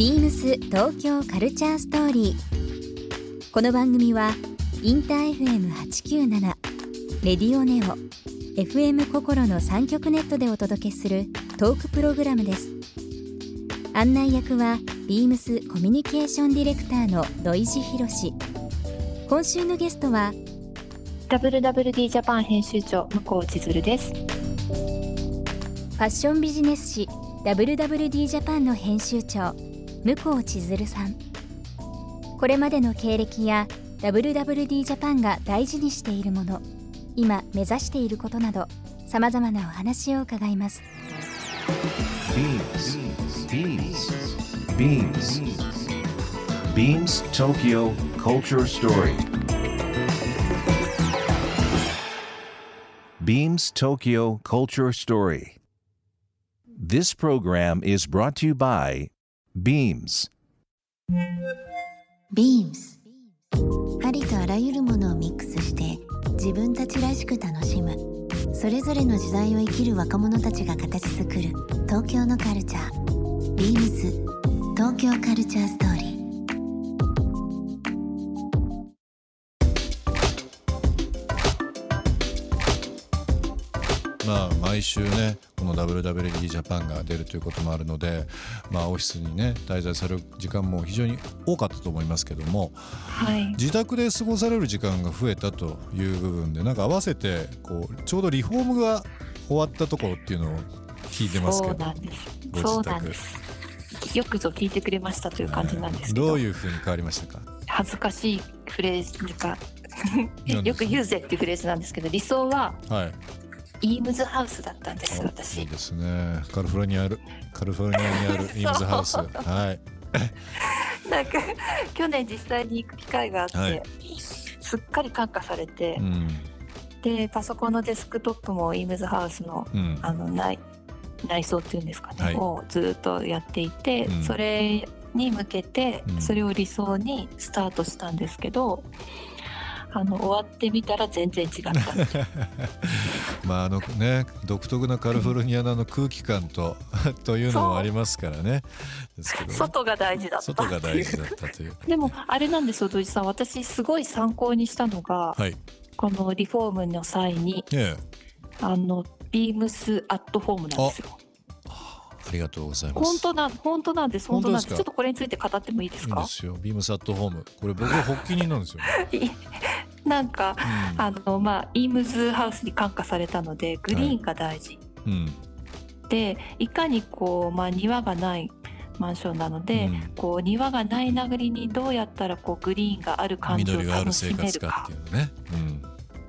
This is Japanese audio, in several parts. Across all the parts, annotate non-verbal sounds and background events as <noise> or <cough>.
ビームス東京カルチャーストーリー。この番組はインター FM897 レディオネオ FM 心の三極ネットでお届けするトークプログラムです。案内役はビームスコミュニケーションディレクターの土井博志。今週のゲストは WWD ジャパン編集長向こう千鶴です。ファッションビジネス誌 WWD ジャパンの編集長向こ千鶴さんこれまでの経歴や WWD ジャパンが大事にしているもの今目指していることなどさまざまなお話を伺います Beams. Beams. Beams. Beams Tokyo Culture Story. Beams Tokyo Culture Story. This program is brought to you by Beams. Beams. ありとあらゆるものをミックスして自分たちらしく楽しむ。それぞれの時代を生きる若者たちが形作る東京のカルチャー。Beams. 東京カルチャーストーリー。まあ、毎週ねこの WWD ジャパンが出るということもあるので、まあ、オフィスにね滞在される時間も非常に多かったと思いますけどもはい。自宅で過ごされる時間が増えたという部分でなんか合わせてこうちょうどリフォームが終わったところっていうのを聞いてますけそうどなんです。ごそうなんです。よくぞ聞いてくれましたという感じなんですけど、どういうふうに変わりましたか？恥ずかしいフレーズが何よく言うぜっていうフレーズなんですけど理想ははいイームズハウスだったんですそう私ですね。カリフォルニアにあるカリフォルニアにある <laughs> イームズハウス。はい。<laughs> なんか去年実際に行く機会があって、はい。すっかり感化されてう、ん。でパソコンのデスクトップもイームズハウスのうん。あの内内装っていうんですかね、はい。をずっとやっていて、うん。それに向けてうん。それを理想にスタートしたんですけど、あの終わってみたら全然違ったまああのね独特なカリフォルニアの空気感と <laughs> というのもありますからね。ですけどね。外が大事だった。外が大事だったという。<laughs> でもあれなんですよ土井さん。私すごい参考にしたのが、はい。このリフォームの際にええ。あのビームスアットホームなんですよ。ありがとうございます。本当な本当なんです本当なんです本当です。かちょっとこれについて語ってもいいですか？いいんですよ。ビームスアットホーム。これ僕発起人なんですよ、<laughs> なんかうん。あのまあイームズハウスに感化されたのでグリーンが大事、うん。でいかにこう、まあ、庭がないマンションなので、うん。こう庭がないながりにどうやったらこうグリーンがある感じを楽しめるか。っていうのね、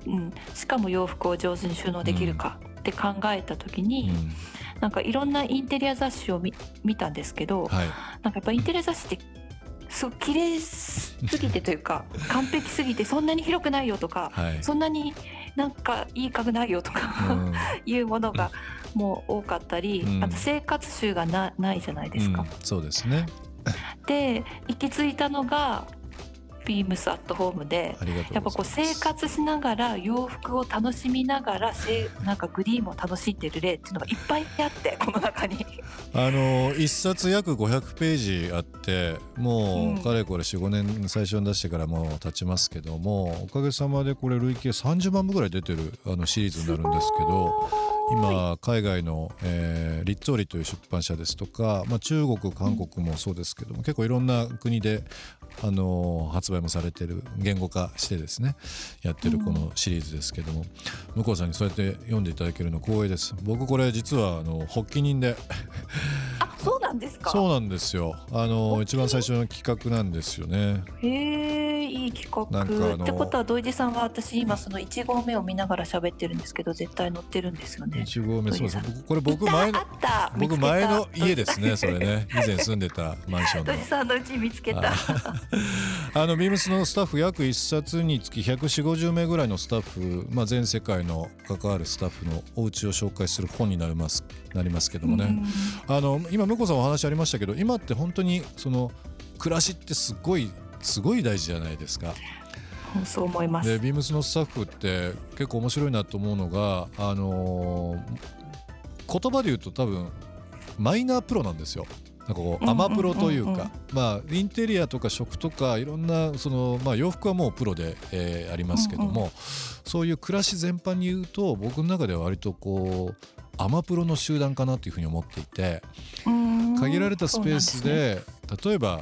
うん、しかも洋服を上手に収納できるかって考えた時うんに、うん。なんかいろんなインテリア雑誌を見見たんですけど、はい。なんかやっぱインテリア雑誌ってすごい綺麗すぎてというか <laughs> 完璧すぎてそんなに広くないよとか、はい。そんなになんかいい家具ないよとか、うん。いうものがもう多かったり、うん。あと生活習がなないじゃないですか。うんそうですね。で行き着いたのがビームスアットホームでやっぱこう生活しながら洋服を楽しみながらせなんかグリーンも楽しんでる例っていうのがいっぱいあって <laughs> この中に。あの一冊約500ページあってもうかれこれ45年最初に出してからもう経ちますけどもおかげさまでこれ累計30万部ぐらい出てるあのシリーズになるんですけど今海外の、えーリッツォーリという出版社ですとか、まあ、中国韓国もそうですけども結構いろんな国で、あの発売もされてる言語化してですねやってるこのシリーズですけども、向こうさんにそうやって読んでいただけるの光栄です。僕これ実はあの発起人で。あそうなんですか？そうなんですよ。あの一番最初の企画なんですよね。へえいい企画。ってことは土井地さんは私今その1号目を見ながら喋ってるんですけど絶対載ってるんですよね。1号目そうです。これ僕前のあった！僕前の家ですね <laughs> それね。以前住んでたマンションの。土井さんのうち見つけた。<laughs> あのビームスのスタッフ約1冊につき14050名ぐらいのスタッフ、まあ、全世界の関わるスタッフのお家を紹介する本になりますなりますけどもね、あの今向こうさんお話ありましたけど今って本当にその暮らしってすごいすごい大事じゃないですか。うんそう思いま。ですビームスのスタッフって結構面白いなと思うのが、あのー言葉で言うと多分マイナープロなんですよ。なんかこうんうんうんうんうアマプロというか、まあインテリアとか食とかいろんなそのまあ洋服はもうプロで、えーありますけども、うんそういう暮らし全般に言うと僕の中では割とこうアマプロの集団かなというふうに思っていてうん限られたスペースで例えば、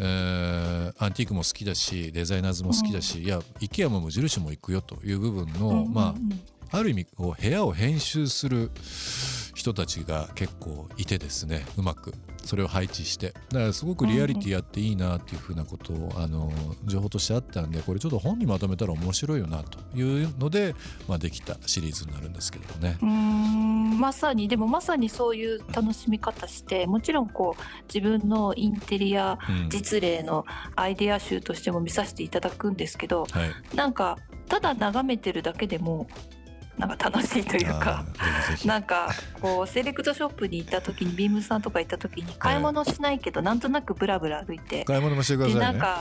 えーアンティークも好きだしデザイナーズも好きだし、いや IKEA も無印も行くよという部分の、まあある意味こう部屋を編集する人たちが結構いてですねうまく。それを配置して。だからすごくリアリティやっていいなっていうふうなことをあの情報としてあったんでこれちょっと本にまとめたら面白いよなというので、まあ、できたシリーズになるんですけどもね。うーんまさに。でもまさにそういう楽しみ方してもちろんこう自分のインテリアうん。実例のアイデア集としても見させていただくんですけどはい、なんかただ眺めてるだけでもなんか楽しいというか。なんかこうセレクトショップに行った時にビームスさんとか行った時に買い物しないけどなんとなくブラブラ歩いて。買い物もしてくださいね。でなんか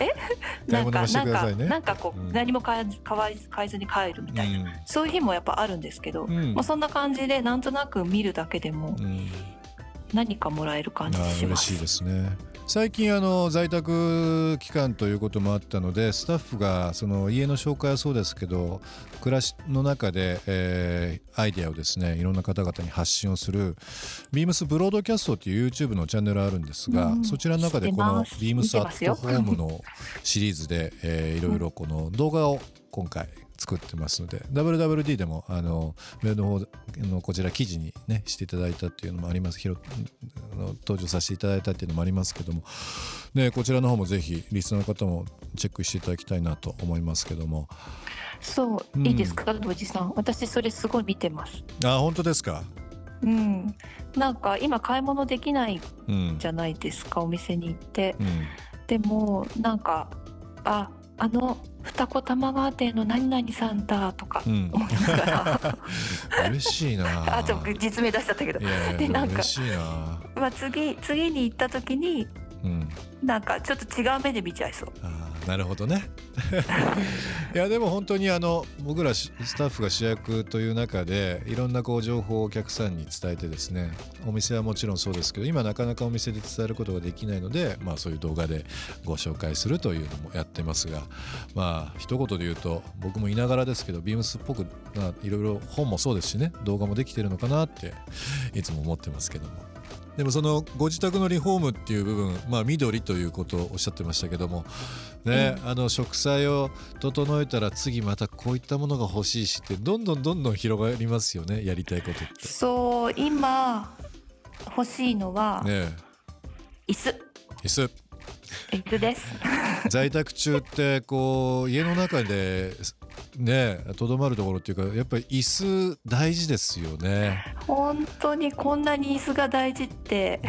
え？なんか <laughs> ね。かなんかこうん。う何も買えず買えず買えずに帰るみたいな。そういう日もやっぱあるんですけど、うん。まあ、そんな感じでなんとなく見るだけでもうん。何かもらえる感じします。しいですね最近あの在宅期間ということもあったのでスタッフがその家の紹介はそうですけど暮らしの中で、えーアイデアをですねいろんな方々に発信をするビームスブロードキャストっていう YouTube のチャンネルあるんですが、うん。そちらの中でこのビームスアットホームのシリーズで、えーいろいろこの動画を今回作ってますので WWD でもあのメールの方のこちら記事にねしていただいたっていうのもあります。ひろ登場させていただいたっていうのもありますけども。ねこちらの方もぜひリスナーの方もチェックしていただきたいなと思いますけども。そう、うんいいですか？おじさん。私それすごい見てます。あ本当ですか？うん、なんか今買い物できないうん。じゃないですかお店に行って。うん。でもなんかああの二子玉川店の何々さんだとかうん。思いながら。嬉しいな。<laughs> あちょっと実名出しちゃったけど。でなんかまあ次次に行った時にうん。なんかちょっと違う目で見ちゃいそう。なるほどね。<laughs> いやでも本当にあの僕らスタッフが主役という中でいろんなこう情報をお客さんに伝えてですねお店はもちろんそうですけど今なかなかお店で伝えることができないのでまあそういう動画でご紹介するというのもやってますがまあ一言で言うと僕もいながらですけどビームスっぽくいろいろ本もそうですしね動画もできてるのかなっていつも思ってますけども。でもそのご自宅のリフォームっていう部分まあ緑ということをおっしゃってましたけどもね、あの植栽を整えたら次またこういったものが欲しいしってどんどんどんどん広がりますよねやりたいことって。そう今欲しいのはね椅子え椅子椅子です。<laughs> 在宅中ってこう家の中でねとどまるところっていうかやっぱり椅子大事ですよね。本当にこんなに椅子が大事って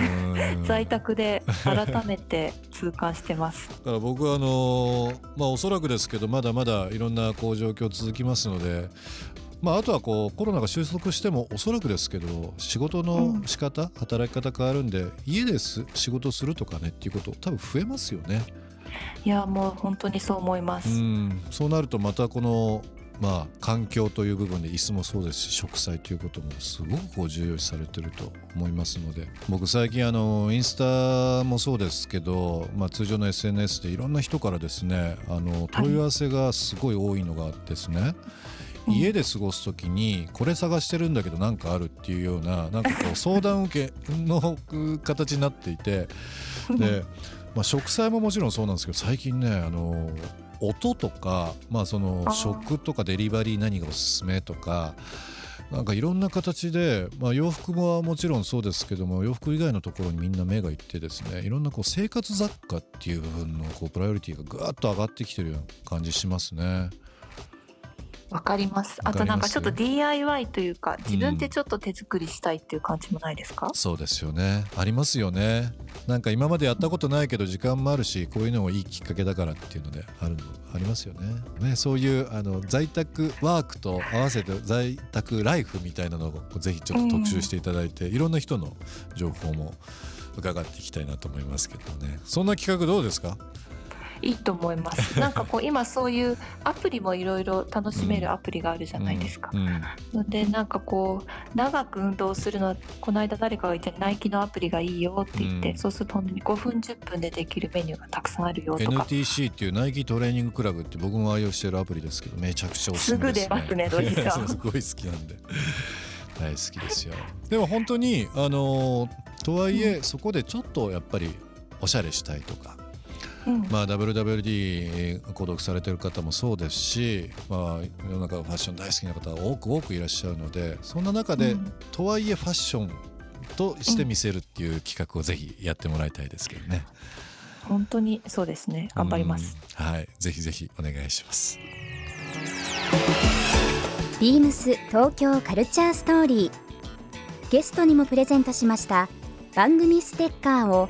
うん在宅で <laughs> 改めて痛感してます。だから僕はあのまあおそらくですけどまだまだいろんなこう状況続きますので。まあ、あとはこうコロナが収束してもおそらくですけど仕事の仕方、働き方変わるんで家です仕事するとかねっていうこと多分増えますよね。いやもう本当にそう思います。うん。そうなるとまたこのまあ環境という部分で椅子もそうですし植栽ということもすごくこう重要視されてると思いますので僕最近あのインスタもそうですけど、まあ、通常の SNS でいろんな人からですねあの問い合わせがすごい多いのがですね、うん。家で過ごす時にこれ探してるんだけどなんかあるっていうようななんかこう相談受けの形になっていて <laughs> で、まあ、植栽ももちろんそうなんですけど最近ねあの音とか、まあ、その食とかデリバリー何がおすすめとかなんかいろんな形で、まあ、洋服ももちろんそうですけども洋服以外のところにみんな目がいってですねいろんなこう生活雑貨っていう部分のこうプライオリティがぐーっと上がってきてるような感じしますね。わかります。あとなんかちょっと DIY というか自分でちょっと手作りしたいっていう感じもないですか？そうですよね。ありますよね。なんか今までやったことないけど時間もあるしこういうのもいいきっかけだからっていうのであるのありますよね。ねそういうあの在宅ワークと合わせて在宅ライフみたいなのをぜひちょっと特集していただいて、いろんな人の情報も伺っていきたいなと思いますけどね。そんな企画どうですか？いいと思います。<laughs> なんかこう今そういうアプリもいろいろ楽しめるアプリがあるじゃないですか。うん。うん。のでなんかこう長く運動するのはこの間誰かが言ってナイキのアプリがいいよって言って、うん。そうすると本当に5分10分でできるメニューがたくさんあるよとか。NTC っていうナイキトレーニングクラブって僕も愛用してるアプリですけどめちゃくちゃおすすめです、ね、すぐ出ますね土井さんすごい好きなんで。大好きですよ。でも本当にあのとはいえ、そこでちょっとやっぱりおしゃれしたいとかうんまあ、WWD 購読されてる方もそうですし、まあ、世の中ファッション大好きな方が多く多くいらっしゃるのでそんな中で、うんとはいえファッションとして見せるっていう企画をぜひやってもらいたいですけどね。本当にそうですね頑張ります。うん。はい、ぜひぜひお願いします。ビームス東京カルチャーストーリーゲストにもプレゼントしました番組ステッカーを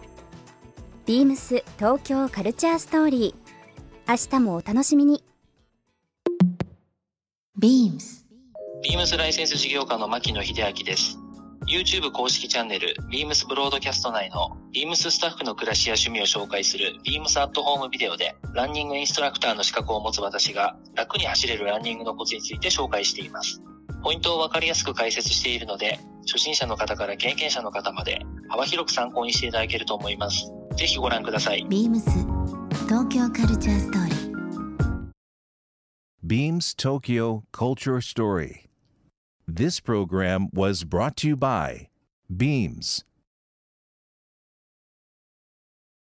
ビームス東京カルチャーストーリー明日もお楽しみに beams ビームスライセンス事業家の牧野秀明です。YouTube 公式チャンネル、ビームスブロードキャスト内の、ビームススタッフの暮らしや趣味を紹介する、ビームスアットホームビデオで、ランニングインストラクターの資格を持つ私が、楽に走れるランニングのコツについて紹介しています。ポイントをわかりやすく解説しているので、初心者の方から経験者の方まで、幅広く参考にしていただけると思います。ぜひご覧ください。 beams 東京カルチャーストーリー Beams Tokyo Culture Story. This program was brought to you by Beams.